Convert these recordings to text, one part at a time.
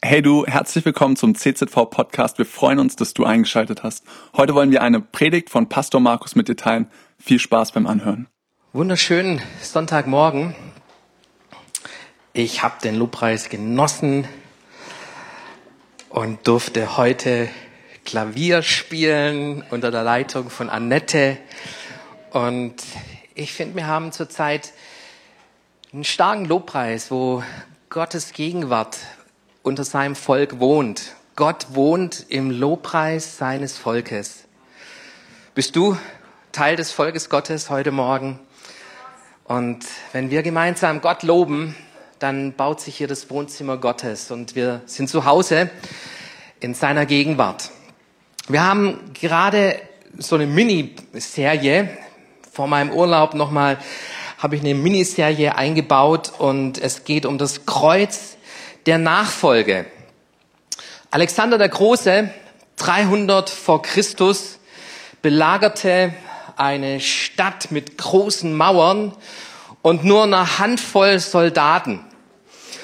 Hey du, herzlich willkommen zum CZV Podcast. Wir freuen uns, dass du eingeschaltet hast. Heute wollen wir eine Predigt von Pastor Markus mit dir teilen. Viel Spaß beim Anhören. Wunderschönen Sonntagmorgen. Ich habe den Lobpreis genossen und durfte heute Klavier spielen unter der Leitung von Annette. Und ich finde, wir haben zurzeit einen starken Lobpreis, wo Gottes Gegenwart unter seinem Volk wohnt. Gott wohnt im Lobpreis seines Volkes. Bist du Teil des Volkes Gottes heute Morgen? Und wenn wir gemeinsam Gott loben, dann baut sich hier das Wohnzimmer Gottes und wir sind zu Hause in seiner Gegenwart. Wir haben gerade so eine Miniserie vor meinem Urlaub nochmal habe ich eine Miniserie eingebaut und es geht um das Kreuz der Nachfolge. Alexander der Große, 300 vor Christus, belagerte eine Stadt mit großen Mauern und nur eine Handvoll Soldaten.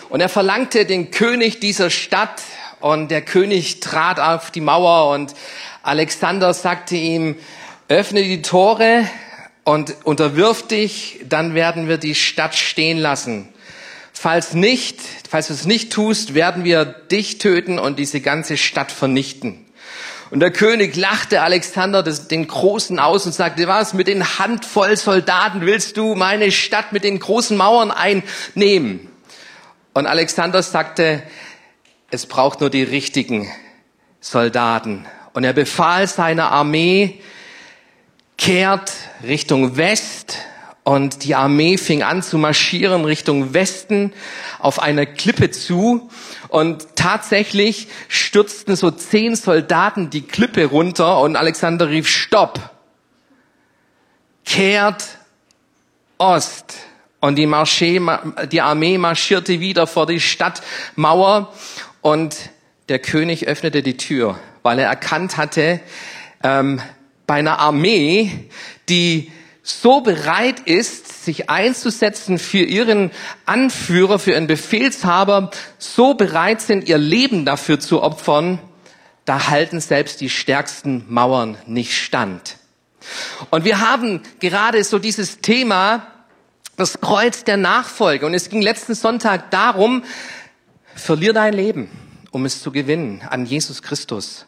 Und er verlangte den König dieser Stadt und der König trat auf die Mauer und Alexander sagte ihm, öffne die Tore und unterwirf dich, dann werden wir die Stadt stehen lassen. Falls nicht, falls du es nicht tust, werden wir dich töten und diese ganze Stadt vernichten. Und der König lachte Alexander den Großen aus und sagte, was, mit den Handvoll Soldaten willst du meine Stadt mit den großen Mauern einnehmen? Und Alexander sagte, es braucht nur die richtigen Soldaten. Und er befahl seiner Armee, kehrt Richtung West und die Armee fing an zu marschieren Richtung Westen auf einer Klippe zu. Und tatsächlich stürzten so zehn Soldaten die Klippe runter und Alexander rief, Stopp! Kehrt Ost! Und die, Marché, die Armee marschierte wieder vor die Stadtmauer und der König öffnete die Tür, weil er erkannt hatte, ähm, bei einer Armee, die so bereit ist, sich einzusetzen für ihren Anführer, für ihren Befehlshaber, so bereit sind, ihr Leben dafür zu opfern, da halten selbst die stärksten Mauern nicht stand. Und wir haben gerade so dieses Thema, das Kreuz der Nachfolge. Und es ging letzten Sonntag darum, verlier dein Leben, um es zu gewinnen an Jesus Christus.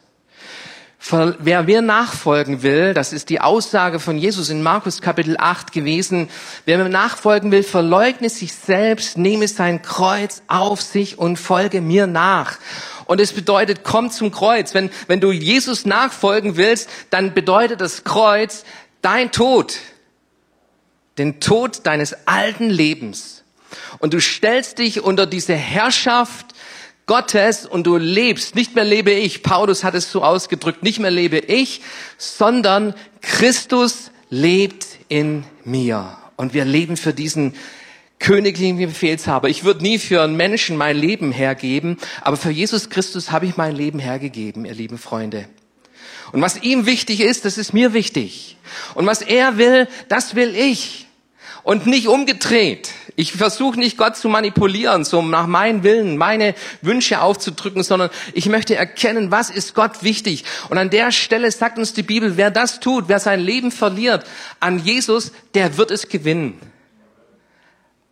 Wer mir nachfolgen will, das ist die Aussage von Jesus in Markus Kapitel 8 gewesen, wer mir nachfolgen will, verleugne sich selbst, nehme sein Kreuz auf sich und folge mir nach. Und es bedeutet, komm zum Kreuz. Wenn, wenn du Jesus nachfolgen willst, dann bedeutet das Kreuz dein Tod. Den Tod deines alten Lebens. Und du stellst dich unter diese Herrschaft Gottes und du lebst. Nicht mehr lebe ich, Paulus hat es so ausgedrückt, nicht mehr lebe ich, sondern Christus lebt in mir. Und wir leben für diesen königlichen Befehlshaber. Ich würde nie für einen Menschen mein Leben hergeben, aber für Jesus Christus habe ich mein Leben hergegeben, ihr lieben Freunde. Und was ihm wichtig ist, das ist mir wichtig. Und was er will, das will ich und nicht umgedreht. Ich versuche nicht Gott zu manipulieren, so nach meinen Willen, meine Wünsche aufzudrücken, sondern ich möchte erkennen, was ist Gott wichtig. Und an der Stelle sagt uns die Bibel, wer das tut, wer sein Leben verliert an Jesus, der wird es gewinnen.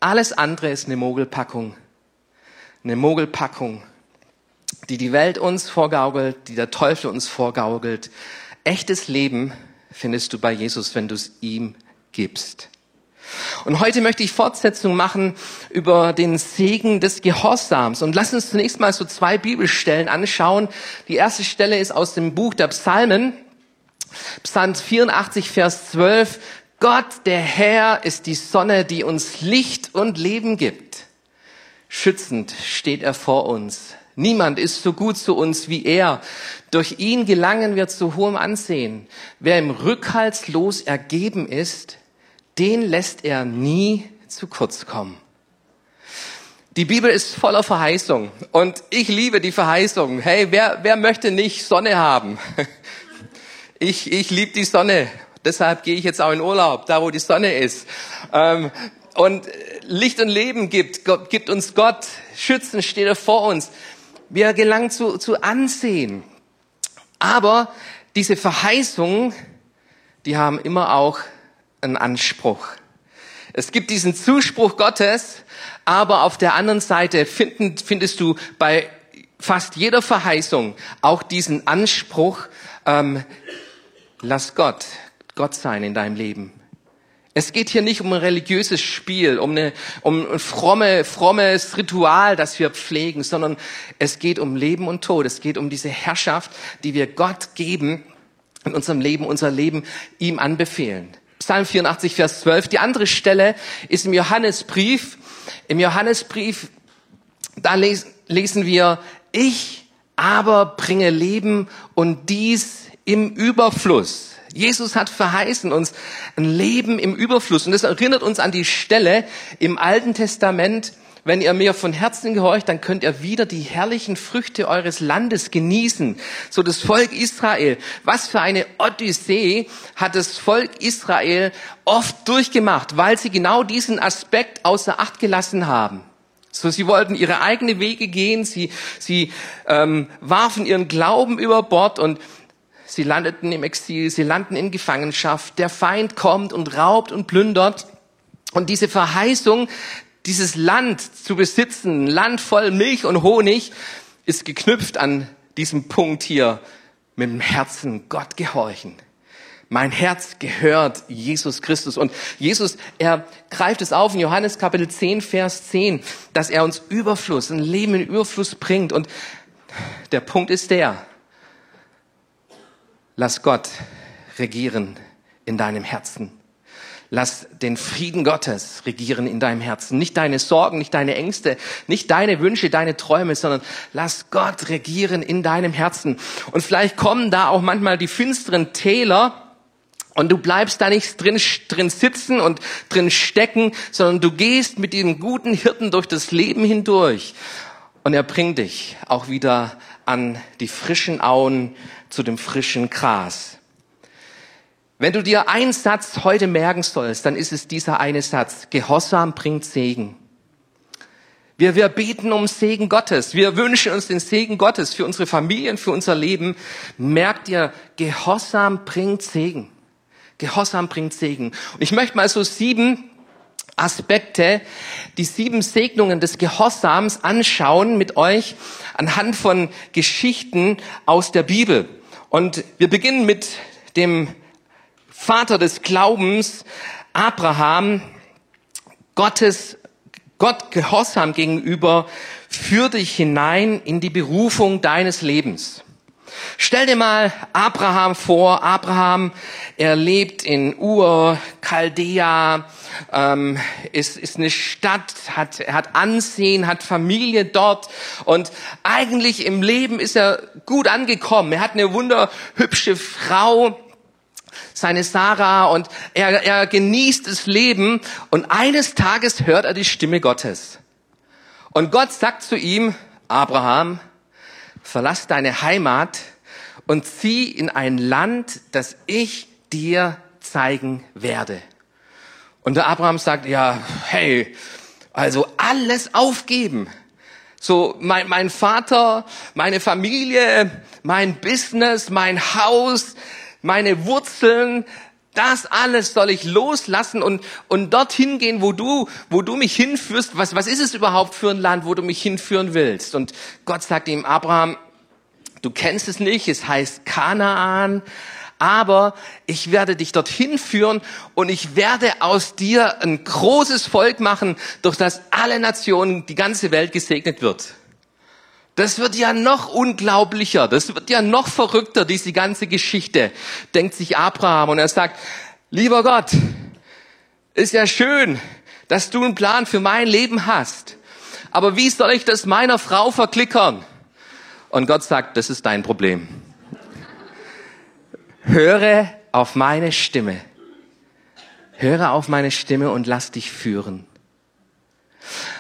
Alles andere ist eine Mogelpackung. Eine Mogelpackung, die die Welt uns vorgaukelt, die der Teufel uns vorgaukelt. Echtes Leben findest du bei Jesus, wenn du es ihm gibst. Und heute möchte ich Fortsetzung machen über den Segen des Gehorsams. Und lass uns zunächst mal so zwei Bibelstellen anschauen. Die erste Stelle ist aus dem Buch der Psalmen. Psalm 84, Vers 12. Gott, der Herr, ist die Sonne, die uns Licht und Leben gibt. Schützend steht er vor uns. Niemand ist so gut zu uns wie er. Durch ihn gelangen wir zu hohem Ansehen. Wer im rückhaltslos ergeben ist, den lässt er nie zu kurz kommen. Die Bibel ist voller Verheißung und ich liebe die Verheißung. Hey, wer, wer möchte nicht Sonne haben? Ich, ich liebe die Sonne. Deshalb gehe ich jetzt auch in Urlaub, da wo die Sonne ist. Ähm, und Licht und Leben gibt, gibt uns Gott, schützen steht er vor uns. Wir gelangen zu, zu Ansehen. Aber diese Verheißungen, die haben immer auch einen Anspruch. Es gibt diesen Zuspruch Gottes, aber auf der anderen Seite finden, findest du bei fast jeder Verheißung auch diesen Anspruch, ähm, lass Gott Gott sein in deinem Leben. Es geht hier nicht um ein religiöses Spiel, um, eine, um ein fromme, frommes Ritual, das wir pflegen, sondern es geht um Leben und Tod. Es geht um diese Herrschaft, die wir Gott geben in unserem Leben, unser Leben ihm anbefehlen. Psalm 84, Vers 12. Die andere Stelle ist im Johannesbrief. Im Johannesbrief, da lesen wir, ich aber bringe Leben und dies im Überfluss. Jesus hat verheißen uns ein Leben im Überfluss. Und das erinnert uns an die Stelle im Alten Testament, wenn ihr mir von Herzen gehorcht, dann könnt ihr wieder die herrlichen Früchte eures Landes genießen. So das Volk Israel. Was für eine Odyssee hat das Volk Israel oft durchgemacht, weil sie genau diesen Aspekt außer Acht gelassen haben. So, sie wollten ihre eigene Wege gehen, sie, sie ähm, warfen ihren Glauben über Bord und sie landeten im Exil, sie landen in Gefangenschaft. Der Feind kommt und raubt und plündert. Und diese Verheißung, dieses Land zu besitzen, Land voll Milch und Honig, ist geknüpft an diesem Punkt hier, mit dem Herzen Gott gehorchen. Mein Herz gehört Jesus Christus. Und Jesus, er greift es auf in Johannes Kapitel 10, Vers 10, dass er uns Überfluss, ein Leben in Überfluss bringt. Und der Punkt ist der, lass Gott regieren in deinem Herzen. Lass den Frieden Gottes regieren in deinem Herzen. Nicht deine Sorgen, nicht deine Ängste, nicht deine Wünsche, deine Träume, sondern lass Gott regieren in deinem Herzen. Und vielleicht kommen da auch manchmal die finsteren Täler, und du bleibst da nicht drin, drin sitzen und drin stecken, sondern du gehst mit diesem guten Hirten durch das Leben hindurch. Und er bringt dich auch wieder an die frischen Auen zu dem frischen Gras. Wenn du dir einen Satz heute merken sollst, dann ist es dieser eine Satz. Gehorsam bringt Segen. Wir, wir beten um Segen Gottes. Wir wünschen uns den Segen Gottes für unsere Familien, für unser Leben. Merkt ihr, Gehorsam bringt Segen. Gehorsam bringt Segen. Und ich möchte mal so sieben Aspekte, die sieben Segnungen des Gehorsams anschauen mit euch anhand von Geschichten aus der Bibel. Und wir beginnen mit dem Vater des Glaubens, Abraham, Gottes, Gott Gehorsam gegenüber, führ dich hinein in die Berufung deines Lebens. Stell dir mal Abraham vor. Abraham, er lebt in Ur, Chaldea, ähm, ist, ist eine Stadt, hat, er hat Ansehen, hat Familie dort und eigentlich im Leben ist er gut angekommen. Er hat eine wunderhübsche Frau, seine Sarah und er, er genießt das Leben und eines Tages hört er die Stimme Gottes. Und Gott sagt zu ihm, Abraham, verlass deine Heimat und zieh in ein Land, das ich dir zeigen werde. Und der Abraham sagt, ja, hey, also alles aufgeben. So, mein, mein Vater, meine Familie, mein Business, mein Haus, meine Wurzeln, das alles soll ich loslassen und, und dorthin gehen, wo du, wo du mich hinführst. Was, was ist es überhaupt für ein Land, wo du mich hinführen willst? Und Gott sagt ihm, Abraham, du kennst es nicht, es heißt Kanaan, aber ich werde dich dorthin führen und ich werde aus dir ein großes Volk machen, durch das alle Nationen, die ganze Welt gesegnet wird. Das wird ja noch unglaublicher, das wird ja noch verrückter, diese ganze Geschichte, denkt sich Abraham. Und er sagt, lieber Gott, ist ja schön, dass du einen Plan für mein Leben hast. Aber wie soll ich das meiner Frau verklickern? Und Gott sagt, das ist dein Problem. Höre auf meine Stimme. Höre auf meine Stimme und lass dich führen.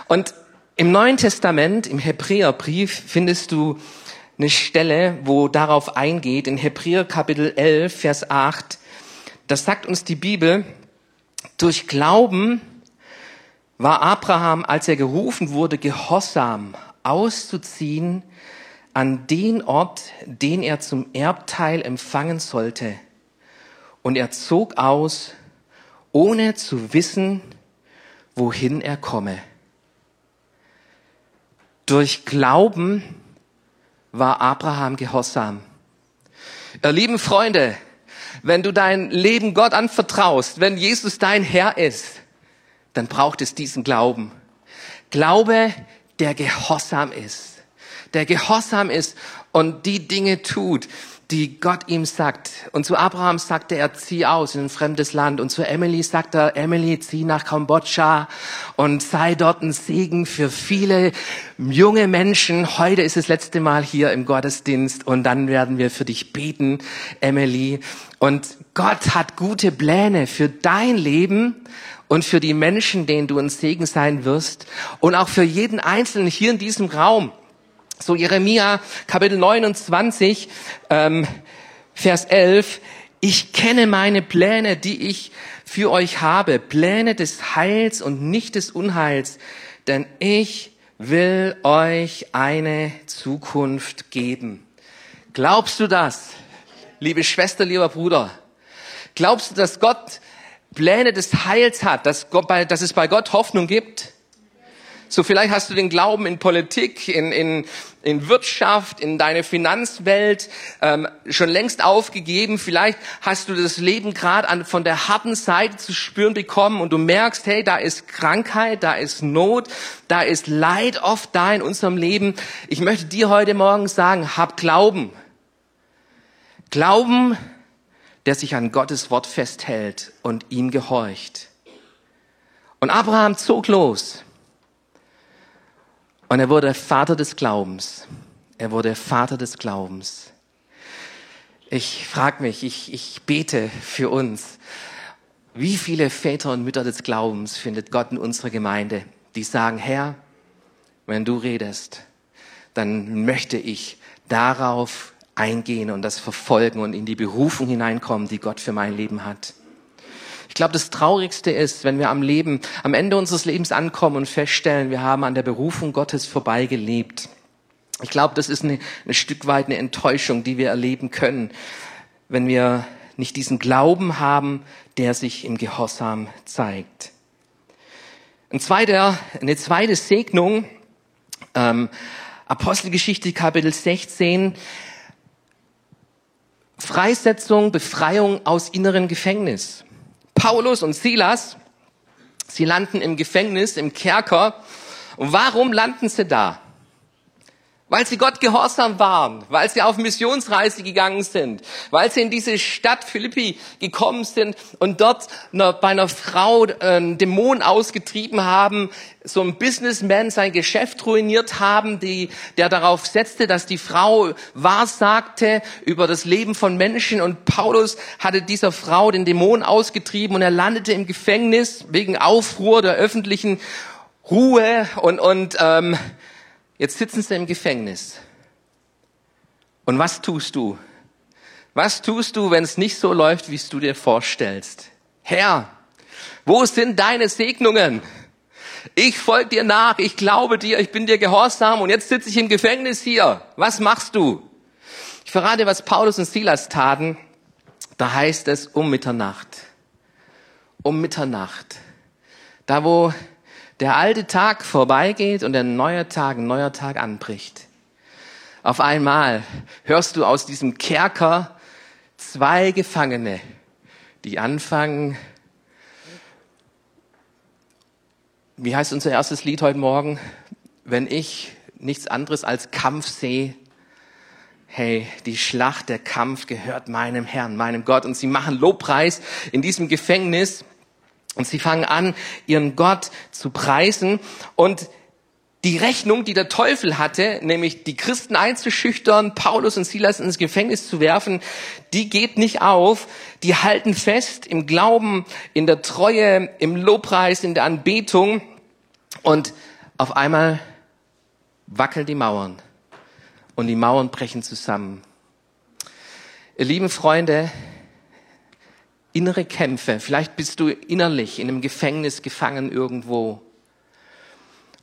Und im Neuen Testament, im Hebräerbrief, findest du eine Stelle, wo darauf eingeht, in Hebräer Kapitel 11, Vers 8. Das sagt uns die Bibel, durch Glauben war Abraham, als er gerufen wurde, gehorsam auszuziehen, an den Ort, den er zum Erbteil empfangen sollte. Und er zog aus, ohne zu wissen, wohin er komme. Durch Glauben war Abraham gehorsam. Ihr lieben Freunde, wenn du dein Leben Gott anvertraust, wenn Jesus dein Herr ist, dann braucht es diesen Glauben. Glaube, der gehorsam ist. Der gehorsam ist und die Dinge tut, die Gott ihm sagt. Und zu Abraham sagte er, zieh aus in ein fremdes Land. Und zu Emily sagt er, Emily, zieh nach Kambodscha und sei dort ein Segen für viele junge Menschen. Heute ist das letzte Mal hier im Gottesdienst und dann werden wir für dich beten, Emily. Und Gott hat gute Pläne für dein Leben und für die Menschen, denen du ein Segen sein wirst und auch für jeden Einzelnen hier in diesem Raum. So Jeremia Kapitel 29, ähm, Vers 11. Ich kenne meine Pläne, die ich für euch habe, Pläne des Heils und nicht des Unheils, denn ich will euch eine Zukunft geben. Glaubst du das, liebe Schwester, lieber Bruder? Glaubst du, dass Gott Pläne des Heils hat, dass, Gott, dass es bei Gott Hoffnung gibt? So vielleicht hast du den Glauben in Politik, in, in, in Wirtschaft, in deine Finanzwelt ähm, schon längst aufgegeben. Vielleicht hast du das Leben gerade von der harten Seite zu spüren bekommen und du merkst, hey, da ist Krankheit, da ist Not, da ist Leid oft da in unserem Leben. Ich möchte dir heute Morgen sagen, hab Glauben. Glauben, der sich an Gottes Wort festhält und ihm gehorcht. Und Abraham zog los. Und er wurde Vater des Glaubens. Er wurde Vater des Glaubens. Ich frage mich, ich, ich bete für uns. Wie viele Väter und Mütter des Glaubens findet Gott in unserer Gemeinde, die sagen, Herr, wenn du redest, dann möchte ich darauf eingehen und das verfolgen und in die Berufung hineinkommen, die Gott für mein Leben hat. Ich glaube, das Traurigste ist, wenn wir am Leben, am Ende unseres Lebens ankommen und feststellen, wir haben an der Berufung Gottes vorbeigelebt. Ich glaube, das ist eine, ein Stück weit eine Enttäuschung, die wir erleben können, wenn wir nicht diesen Glauben haben, der sich im Gehorsam zeigt. Ein zweiter, eine zweite Segnung, ähm, Apostelgeschichte Kapitel 16, Freisetzung, Befreiung aus inneren Gefängnis. Paulus und Silas, sie landen im Gefängnis, im Kerker. Und warum landen sie da? Weil sie Gott gehorsam waren, weil sie auf Missionsreise gegangen sind, weil sie in diese Stadt Philippi gekommen sind und dort bei einer Frau einen äh, Dämon ausgetrieben haben, so ein Businessman sein Geschäft ruiniert haben, die, der darauf setzte, dass die Frau wahrsagte über das Leben von Menschen. Und Paulus hatte dieser Frau den Dämon ausgetrieben und er landete im Gefängnis wegen Aufruhr der öffentlichen Ruhe und, und ähm, Jetzt sitzen sie im Gefängnis. Und was tust du? Was tust du, wenn es nicht so läuft, wie du dir vorstellst? Herr, wo sind deine Segnungen? Ich folge dir nach, ich glaube dir, ich bin dir gehorsam und jetzt sitze ich im Gefängnis hier. Was machst du? Ich verrate, was Paulus und Silas taten. Da heißt es um Mitternacht. Um Mitternacht. Da, wo der alte Tag vorbeigeht und der neue Tag, ein neuer Tag anbricht. Auf einmal hörst du aus diesem Kerker zwei Gefangene, die anfangen, wie heißt unser erstes Lied heute Morgen? Wenn ich nichts anderes als Kampf sehe, hey, die Schlacht, der Kampf gehört meinem Herrn, meinem Gott. Und sie machen Lobpreis in diesem Gefängnis. Und sie fangen an, ihren Gott zu preisen. Und die Rechnung, die der Teufel hatte, nämlich die Christen einzuschüchtern, Paulus und Silas ins Gefängnis zu werfen, die geht nicht auf. Die halten fest im Glauben, in der Treue, im Lobpreis, in der Anbetung. Und auf einmal wackeln die Mauern. Und die Mauern brechen zusammen. Ihr lieben Freunde, innere Kämpfe. Vielleicht bist du innerlich in einem Gefängnis gefangen irgendwo.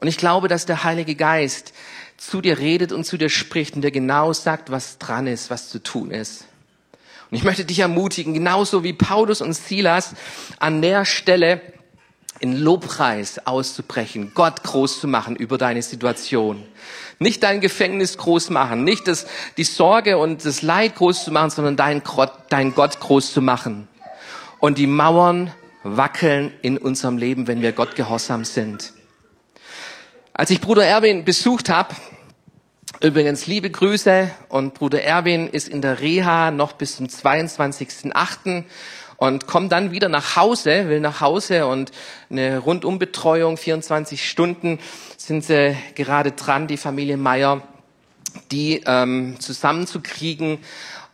Und ich glaube, dass der Heilige Geist zu dir redet und zu dir spricht und dir genau sagt, was dran ist, was zu tun ist. Und ich möchte dich ermutigen, genauso wie Paulus und Silas an der Stelle in Lobpreis auszubrechen, Gott groß zu machen über deine Situation. Nicht dein Gefängnis groß machen, nicht das, die Sorge und das Leid groß zu machen, sondern dein dein Gott groß zu machen. Und die Mauern wackeln in unserem Leben, wenn wir Gott gehorsam sind. Als ich Bruder Erwin besucht habe, übrigens liebe Grüße und Bruder Erwin ist in der Reha noch bis zum 22.8. und kommt dann wieder nach Hause, will nach Hause und eine Rundumbetreuung, 24 Stunden sind sie gerade dran, die Familie Meier, die ähm, zusammenzukriegen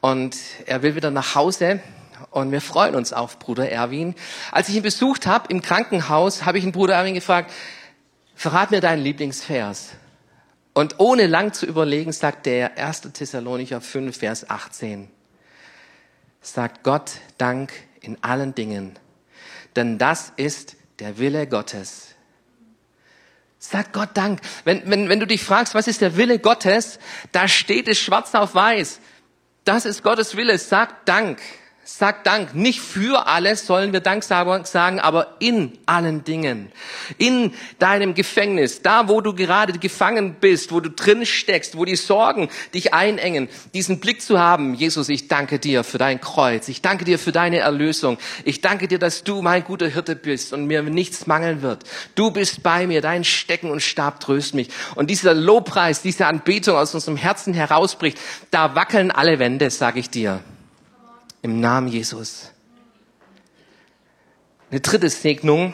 und er will wieder nach Hause und wir freuen uns auf Bruder Erwin. Als ich ihn besucht habe im Krankenhaus, habe ich den Bruder Erwin gefragt, verrat mir deinen Lieblingsvers. Und ohne lang zu überlegen, sagt der 1. Thessalonicher 5, Vers 18. Sagt Gott Dank in allen Dingen, denn das ist der Wille Gottes. Sag Gott Dank. Wenn, wenn, wenn du dich fragst, was ist der Wille Gottes, da steht es schwarz auf weiß. Das ist Gottes Wille. Sag Dank. Sag Dank. Nicht für alles sollen wir Dank sagen, aber in allen Dingen. In deinem Gefängnis, da wo du gerade gefangen bist, wo du drin steckst, wo die Sorgen dich einengen, diesen Blick zu haben. Jesus, ich danke dir für dein Kreuz. Ich danke dir für deine Erlösung. Ich danke dir, dass du mein guter Hirte bist und mir nichts mangeln wird. Du bist bei mir. Dein Stecken und Stab tröst mich. Und dieser Lobpreis, diese Anbetung aus unserem Herzen herausbricht, da wackeln alle Wände, sage ich dir. Im Namen Jesus. Eine dritte Segnung,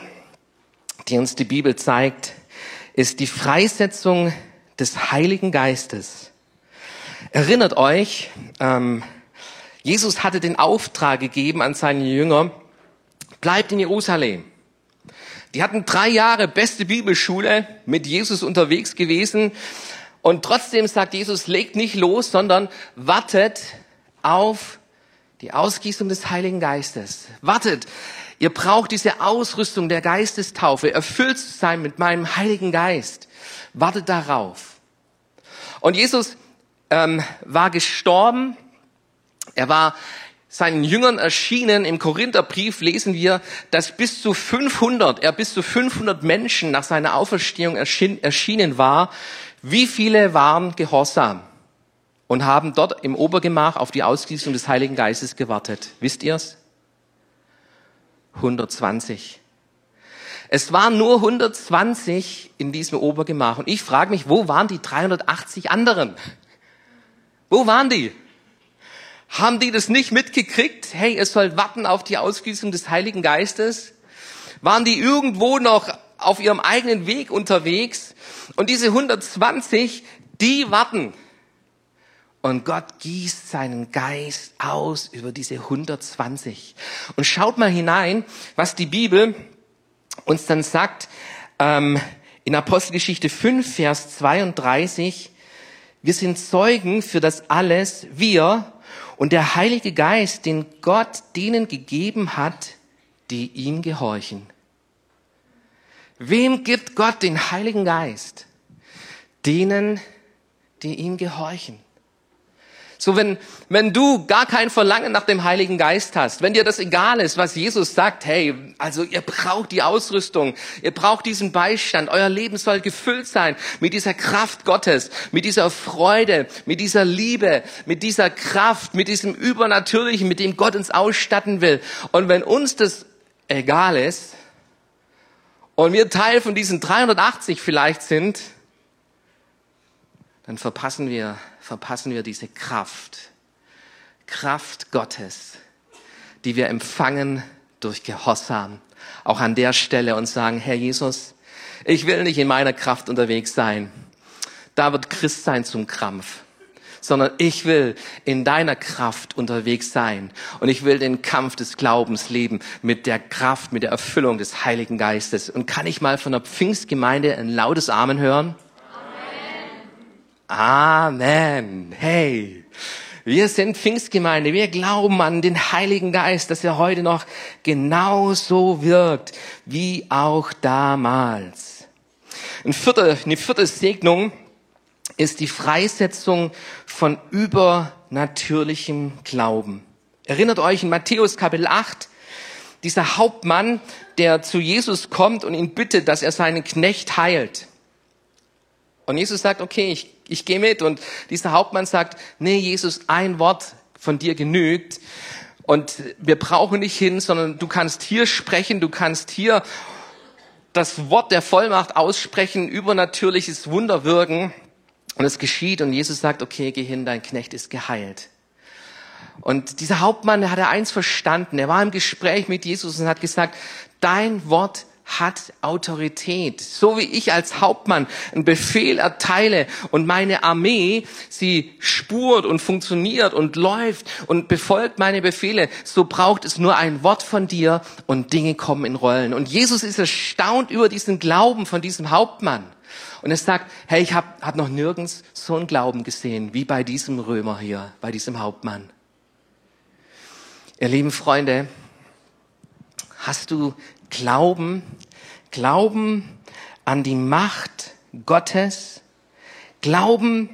die uns die Bibel zeigt, ist die Freisetzung des Heiligen Geistes. Erinnert euch, ähm, Jesus hatte den Auftrag gegeben an seine Jünger, bleibt in Jerusalem. Die hatten drei Jahre beste Bibelschule mit Jesus unterwegs gewesen. Und trotzdem sagt Jesus, legt nicht los, sondern wartet auf die Ausgießung des Heiligen Geistes. Wartet, ihr braucht diese Ausrüstung der Geistestaufe, erfüllt zu sein mit meinem Heiligen Geist. Wartet darauf. Und Jesus ähm, war gestorben. Er war seinen Jüngern erschienen. Im Korintherbrief lesen wir, dass bis zu 500, er bis zu 500 Menschen nach seiner Auferstehung erschienen war. Wie viele waren gehorsam? Und haben dort im Obergemach auf die Ausgießung des Heiligen Geistes gewartet. Wisst ihr's? 120. Es waren nur 120 in diesem Obergemach. Und ich frage mich, wo waren die 380 anderen? Wo waren die? Haben die das nicht mitgekriegt? Hey, es soll warten auf die Ausgießung des Heiligen Geistes? Waren die irgendwo noch auf ihrem eigenen Weg unterwegs? Und diese 120, die warten. Und Gott gießt seinen Geist aus über diese 120. Und schaut mal hinein, was die Bibel uns dann sagt ähm, in Apostelgeschichte 5, Vers 32. Wir sind Zeugen für das alles, wir und der Heilige Geist, den Gott denen gegeben hat, die ihm gehorchen. Wem gibt Gott den Heiligen Geist? Denen, die ihm gehorchen. So, wenn, wenn du gar kein Verlangen nach dem Heiligen Geist hast, wenn dir das egal ist, was Jesus sagt, hey, also ihr braucht die Ausrüstung, ihr braucht diesen Beistand, euer Leben soll gefüllt sein mit dieser Kraft Gottes, mit dieser Freude, mit dieser Liebe, mit dieser Kraft, mit diesem Übernatürlichen, mit dem Gott uns ausstatten will. Und wenn uns das egal ist und wir Teil von diesen 380 vielleicht sind, dann verpassen wir, verpassen wir diese Kraft, Kraft Gottes, die wir empfangen durch Gehorsam. Auch an der Stelle und sagen, Herr Jesus, ich will nicht in meiner Kraft unterwegs sein. Da wird Christsein zum Krampf sondern ich will in deiner Kraft unterwegs sein und ich will den Kampf des Glaubens leben mit der Kraft, mit der Erfüllung des Heiligen Geistes. Und kann ich mal von der Pfingstgemeinde ein lautes Amen hören? Amen. Hey. Wir sind Pfingstgemeinde. Wir glauben an den Heiligen Geist, dass er heute noch genauso wirkt wie auch damals. Ein vierter, eine vierte Segnung ist die Freisetzung von übernatürlichem Glauben. Erinnert euch in Matthäus Kapitel 8, dieser Hauptmann, der zu Jesus kommt und ihn bittet, dass er seinen Knecht heilt. Und Jesus sagt, okay, ich, ich gehe mit. Und dieser Hauptmann sagt, nee, Jesus, ein Wort von dir genügt. Und wir brauchen nicht hin, sondern du kannst hier sprechen, du kannst hier das Wort der Vollmacht aussprechen, übernatürliches Wunder wirken. Und es geschieht und Jesus sagt, okay, geh hin, dein Knecht ist geheilt. Und dieser Hauptmann, der hatte eins verstanden. Er war im Gespräch mit Jesus und hat gesagt, dein Wort hat Autorität. So wie ich als Hauptmann einen Befehl erteile und meine Armee sie spurt und funktioniert und läuft und befolgt meine Befehle, so braucht es nur ein Wort von dir und Dinge kommen in Rollen. Und Jesus ist erstaunt über diesen Glauben von diesem Hauptmann. Und er sagt, hey, ich habe hab noch nirgends so einen Glauben gesehen wie bei diesem Römer hier, bei diesem Hauptmann. Ihr lieben Freunde, hast du Glauben, Glauben an die Macht Gottes, Glauben,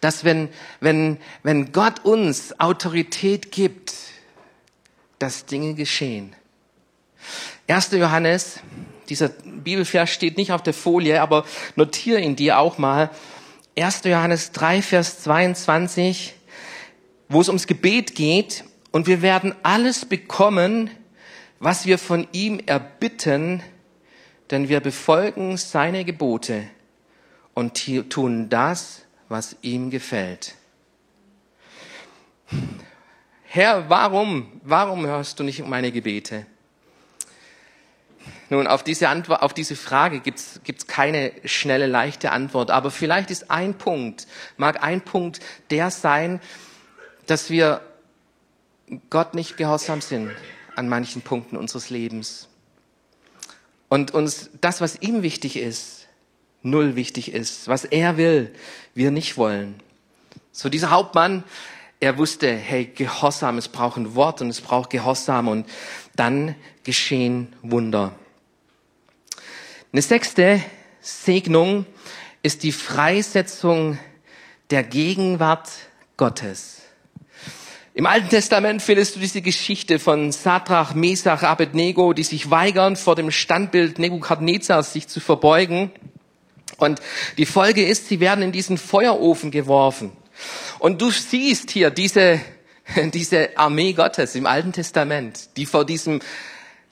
dass wenn, wenn, wenn Gott uns Autorität gibt, dass Dinge geschehen. 1. Johannes, dieser Bibelvers steht nicht auf der Folie, aber notiere ihn dir auch mal. 1. Johannes 3, Vers 22, wo es ums Gebet geht. Und wir werden alles bekommen, was wir von ihm erbitten, denn wir befolgen seine Gebote und tun das, was ihm gefällt. Herr, warum, warum hörst du nicht meine Gebete? Nun, auf diese, Antwort, auf diese Frage gibt es keine schnelle, leichte Antwort, aber vielleicht ist ein Punkt, mag ein Punkt der sein, dass wir Gott nicht gehorsam sind, an manchen Punkten unseres Lebens. Und uns das, was ihm wichtig ist, null wichtig ist. Was er will, wir nicht wollen. So dieser Hauptmann, er wusste, hey, Gehorsam, es braucht ein Wort und es braucht Gehorsam und dann geschehen Wunder. Eine sechste Segnung ist die Freisetzung der Gegenwart Gottes. Im Alten Testament findest du diese Geschichte von Sadrach, Mesach, Abednego, die sich weigern, vor dem Standbild Nebukadnezars sich zu verbeugen. Und die Folge ist, sie werden in diesen Feuerofen geworfen. Und du siehst hier diese, diese Armee Gottes im Alten Testament, die vor diesem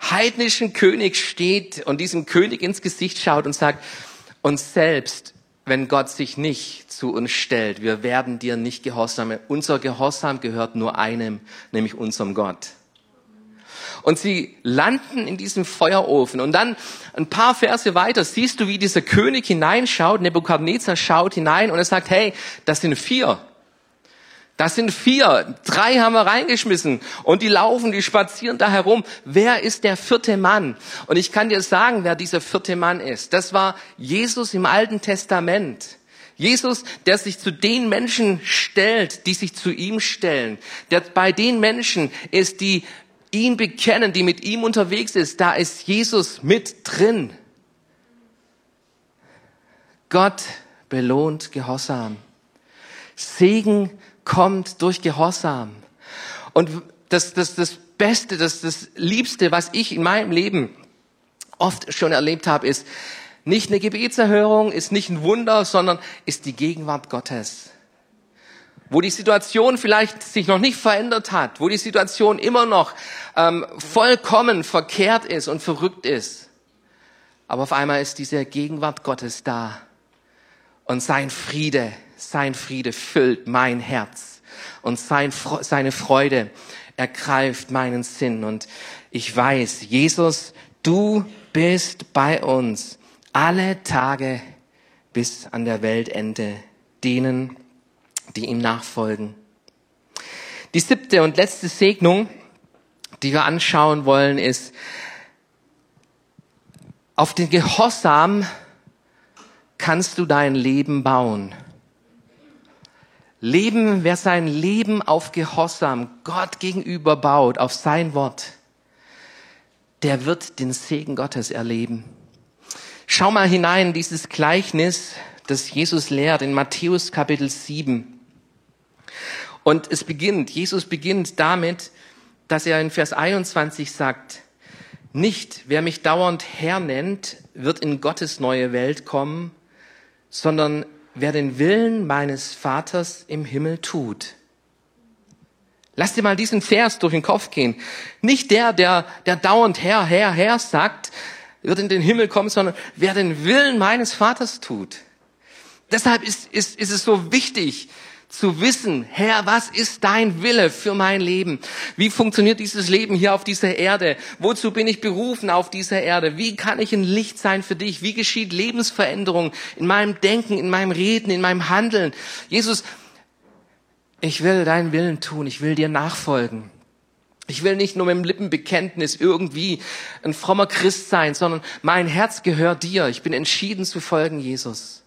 heidnischen König steht und diesem König ins Gesicht schaut und sagt, uns selbst wenn Gott sich nicht zu uns stellt. Wir werden dir nicht gehorsam. Unser Gehorsam gehört nur einem, nämlich unserem Gott. Und sie landen in diesem Feuerofen. Und dann ein paar Verse weiter siehst du, wie dieser König hineinschaut. Nebukadnezar schaut hinein und er sagt, hey, das sind vier. Das sind vier. Drei haben wir reingeschmissen. Und die laufen, die spazieren da herum. Wer ist der vierte Mann? Und ich kann dir sagen, wer dieser vierte Mann ist. Das war Jesus im Alten Testament. Jesus, der sich zu den Menschen stellt, die sich zu ihm stellen. Der bei den Menschen ist, die ihn bekennen, die mit ihm unterwegs ist. Da ist Jesus mit drin. Gott belohnt Gehorsam. Segen kommt durch Gehorsam. Und das, das, das Beste, das, das Liebste, was ich in meinem Leben oft schon erlebt habe, ist nicht eine Gebetserhörung, ist nicht ein Wunder, sondern ist die Gegenwart Gottes. Wo die Situation vielleicht sich noch nicht verändert hat, wo die Situation immer noch ähm, vollkommen verkehrt ist und verrückt ist. Aber auf einmal ist diese Gegenwart Gottes da und sein Friede, sein Friede füllt mein Herz und sein, seine Freude ergreift meinen Sinn. Und ich weiß, Jesus, du bist bei uns alle Tage bis an der Weltende, denen, die ihm nachfolgen. Die siebte und letzte Segnung, die wir anschauen wollen, ist auf den Gehorsam kannst du dein Leben bauen. Leben, wer sein Leben auf Gehorsam Gott gegenüber baut, auf sein Wort, der wird den Segen Gottes erleben. Schau mal hinein in dieses Gleichnis, das Jesus lehrt in Matthäus Kapitel 7. Und es beginnt, Jesus beginnt damit, dass er in Vers 21 sagt, nicht wer mich dauernd Herr nennt, wird in Gottes neue Welt kommen, sondern wer den Willen meines Vaters im Himmel tut. Lass dir mal diesen Vers durch den Kopf gehen. Nicht der, der, der dauernd Herr, Herr, Herr sagt, wird in den Himmel kommen, sondern wer den Willen meines Vaters tut. Deshalb ist, ist, ist es so wichtig, zu wissen, Herr, was ist dein Wille für mein Leben? Wie funktioniert dieses Leben hier auf dieser Erde? Wozu bin ich berufen auf dieser Erde? Wie kann ich ein Licht sein für dich? Wie geschieht Lebensveränderung in meinem Denken, in meinem Reden, in meinem Handeln? Jesus, ich will deinen Willen tun. Ich will dir nachfolgen. Ich will nicht nur mit dem Lippenbekenntnis irgendwie ein frommer Christ sein, sondern mein Herz gehört dir. Ich bin entschieden zu folgen, Jesus.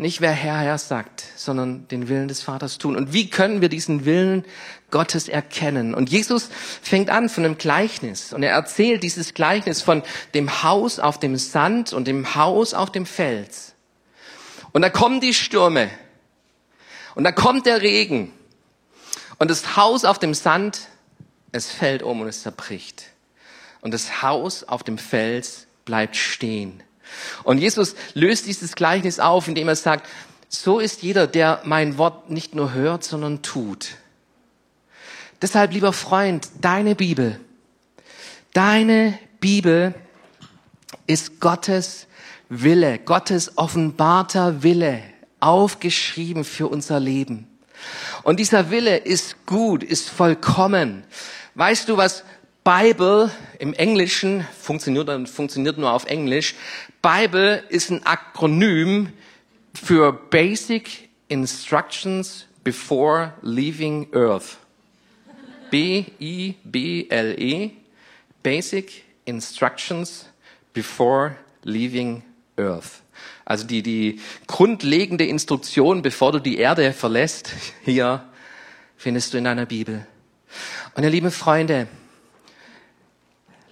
Nicht wer Herr, Herr sagt, sondern den Willen des Vaters tun. Und wie können wir diesen Willen Gottes erkennen? Und Jesus fängt an von einem Gleichnis. Und er erzählt dieses Gleichnis von dem Haus auf dem Sand und dem Haus auf dem Fels. Und da kommen die Stürme. Und da kommt der Regen. Und das Haus auf dem Sand, es fällt um und es zerbricht. Und das Haus auf dem Fels bleibt stehen. Und Jesus löst dieses Gleichnis auf, indem er sagt, so ist jeder, der mein Wort nicht nur hört, sondern tut. Deshalb, lieber Freund, deine Bibel, deine Bibel ist Gottes Wille, Gottes offenbarter Wille, aufgeschrieben für unser Leben. Und dieser Wille ist gut, ist vollkommen. Weißt du, was Bible im Englischen funktioniert, funktioniert nur auf Englisch. Bible ist ein Akronym für Basic Instructions Before Leaving Earth. B-I-B-L-E. Basic Instructions Before Leaving Earth. Also die, die grundlegende Instruktion, bevor du die Erde verlässt, hier findest du in deiner Bibel. Und ihr lieben Freunde,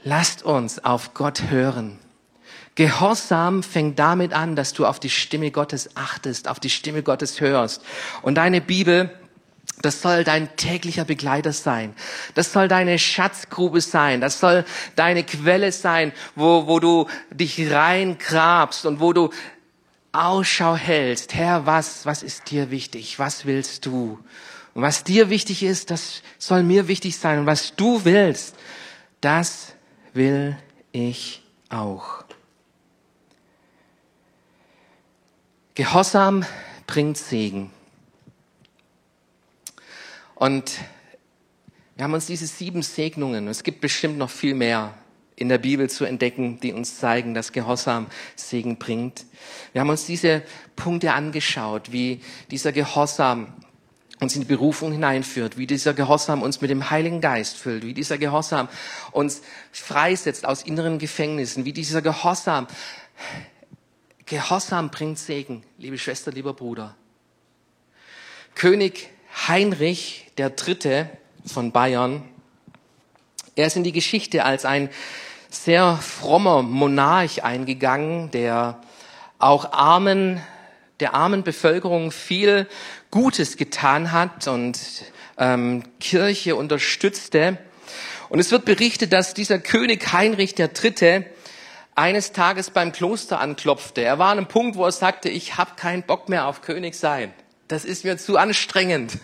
Lasst uns auf Gott hören. Gehorsam fängt damit an, dass du auf die Stimme Gottes achtest, auf die Stimme Gottes hörst. Und deine Bibel, das soll dein täglicher Begleiter sein. Das soll deine Schatzgrube sein. Das soll deine Quelle sein, wo, wo du dich reingrabst und wo du Ausschau hältst. Herr, was, was ist dir wichtig? Was willst du? Und was dir wichtig ist, das soll mir wichtig sein. Und was du willst, das will ich auch. Gehorsam bringt Segen. Und wir haben uns diese sieben Segnungen, es gibt bestimmt noch viel mehr in der Bibel zu entdecken, die uns zeigen, dass Gehorsam Segen bringt. Wir haben uns diese Punkte angeschaut, wie dieser Gehorsam uns in die Berufung hineinführt, wie dieser Gehorsam uns mit dem Heiligen Geist füllt, wie dieser Gehorsam uns freisetzt aus inneren Gefängnissen, wie dieser Gehorsam, Gehorsam bringt Segen, liebe Schwester, lieber Bruder. König Heinrich der Dritte von Bayern, er ist in die Geschichte als ein sehr frommer Monarch eingegangen, der auch armen der armen Bevölkerung viel Gutes getan hat und ähm, Kirche unterstützte. Und es wird berichtet, dass dieser König Heinrich III. eines Tages beim Kloster anklopfte. Er war an einem Punkt, wo er sagte, ich habe keinen Bock mehr auf König sein. Das ist mir zu anstrengend.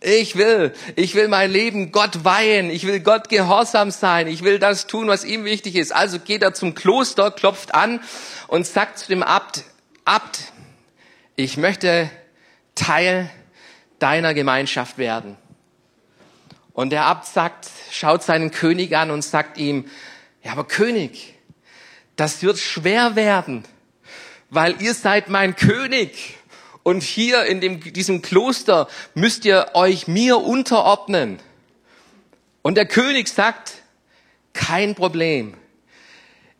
Ich will, ich will mein Leben Gott weihen. Ich will Gott gehorsam sein. Ich will das tun, was ihm wichtig ist. Also geht er zum Kloster, klopft an und sagt zu dem Abt, Abt, ich möchte Teil deiner Gemeinschaft werden. Und der Abt sagt, schaut seinen König an und sagt ihm, ja, aber König, das wird schwer werden, weil ihr seid mein König. Und hier in dem, diesem Kloster müsst ihr euch mir unterordnen. Und der König sagt, kein Problem.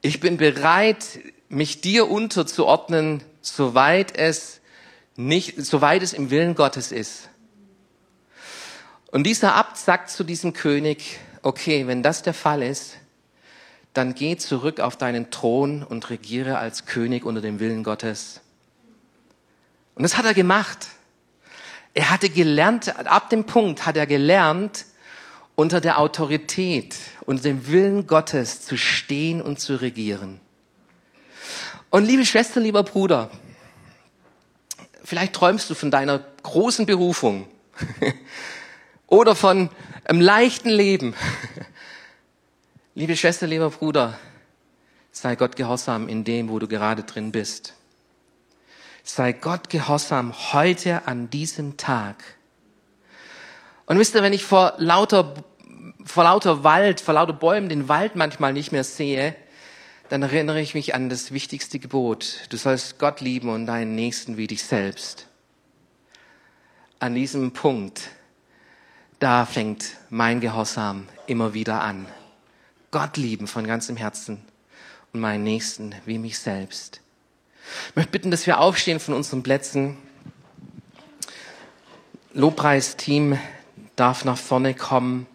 Ich bin bereit, mich dir unterzuordnen, soweit es nicht, soweit es im Willen Gottes ist. Und dieser Abt sagt zu diesem König, okay, wenn das der Fall ist, dann geh zurück auf deinen Thron und regiere als König unter dem Willen Gottes. Und das hat er gemacht. Er hatte gelernt, ab dem Punkt hat er gelernt, unter der Autorität, unter dem Willen Gottes zu stehen und zu regieren. Und liebe Schwester, lieber Bruder, vielleicht träumst du von deiner großen Berufung oder von einem leichten Leben. Liebe Schwester, lieber Bruder, sei Gott gehorsam in dem, wo du gerade drin bist. Sei Gott gehorsam heute an diesem Tag. Und wisst ihr, wenn ich vor lauter, vor lauter Wald, vor lauter Bäumen den Wald manchmal nicht mehr sehe, dann erinnere ich mich an das wichtigste Gebot. Du sollst Gott lieben und deinen Nächsten wie dich selbst. An diesem Punkt, da fängt mein Gehorsam immer wieder an. Gott lieben von ganzem Herzen und meinen Nächsten wie mich selbst. Ich möchte bitten, dass wir aufstehen von unseren Plätzen. Lobpreisteam darf nach vorne kommen.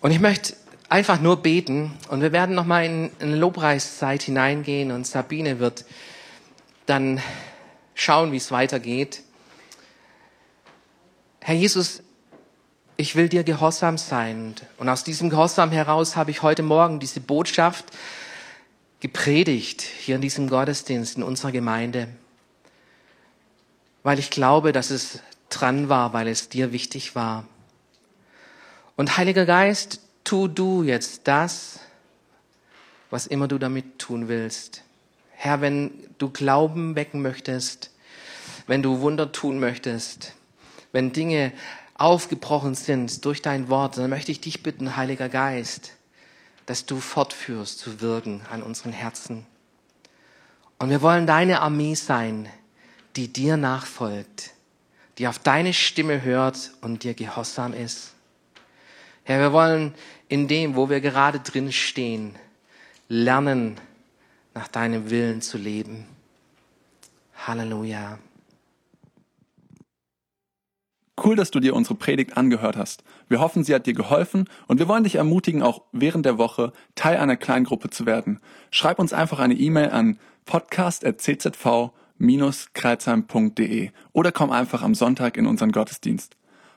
Und ich möchte einfach nur beten und wir werden nochmal in eine Lobpreiszeit hineingehen und Sabine wird dann schauen, wie es weitergeht. Herr Jesus, ich will dir gehorsam sein und aus diesem Gehorsam heraus habe ich heute Morgen diese Botschaft gepredigt hier in diesem Gottesdienst in unserer Gemeinde, weil ich glaube, dass es dran war, weil es dir wichtig war. Und Heiliger Geist, tu du jetzt das, was immer du damit tun willst. Herr, wenn du Glauben wecken möchtest, wenn du Wunder tun möchtest, wenn Dinge aufgebrochen sind durch dein Wort, dann möchte ich dich bitten, Heiliger Geist, dass du fortführst zu wirken an unseren Herzen. Und wir wollen deine Armee sein, die dir nachfolgt, die auf deine Stimme hört und dir gehorsam ist. Herr, wir wollen in dem, wo wir gerade drin stehen, lernen, nach deinem Willen zu leben. Halleluja. Cool, dass du dir unsere Predigt angehört hast. Wir hoffen, sie hat dir geholfen und wir wollen dich ermutigen, auch während der Woche Teil einer Kleingruppe zu werden. Schreib uns einfach eine E-Mail an podcast.czv-kreuzheim.de oder komm einfach am Sonntag in unseren Gottesdienst.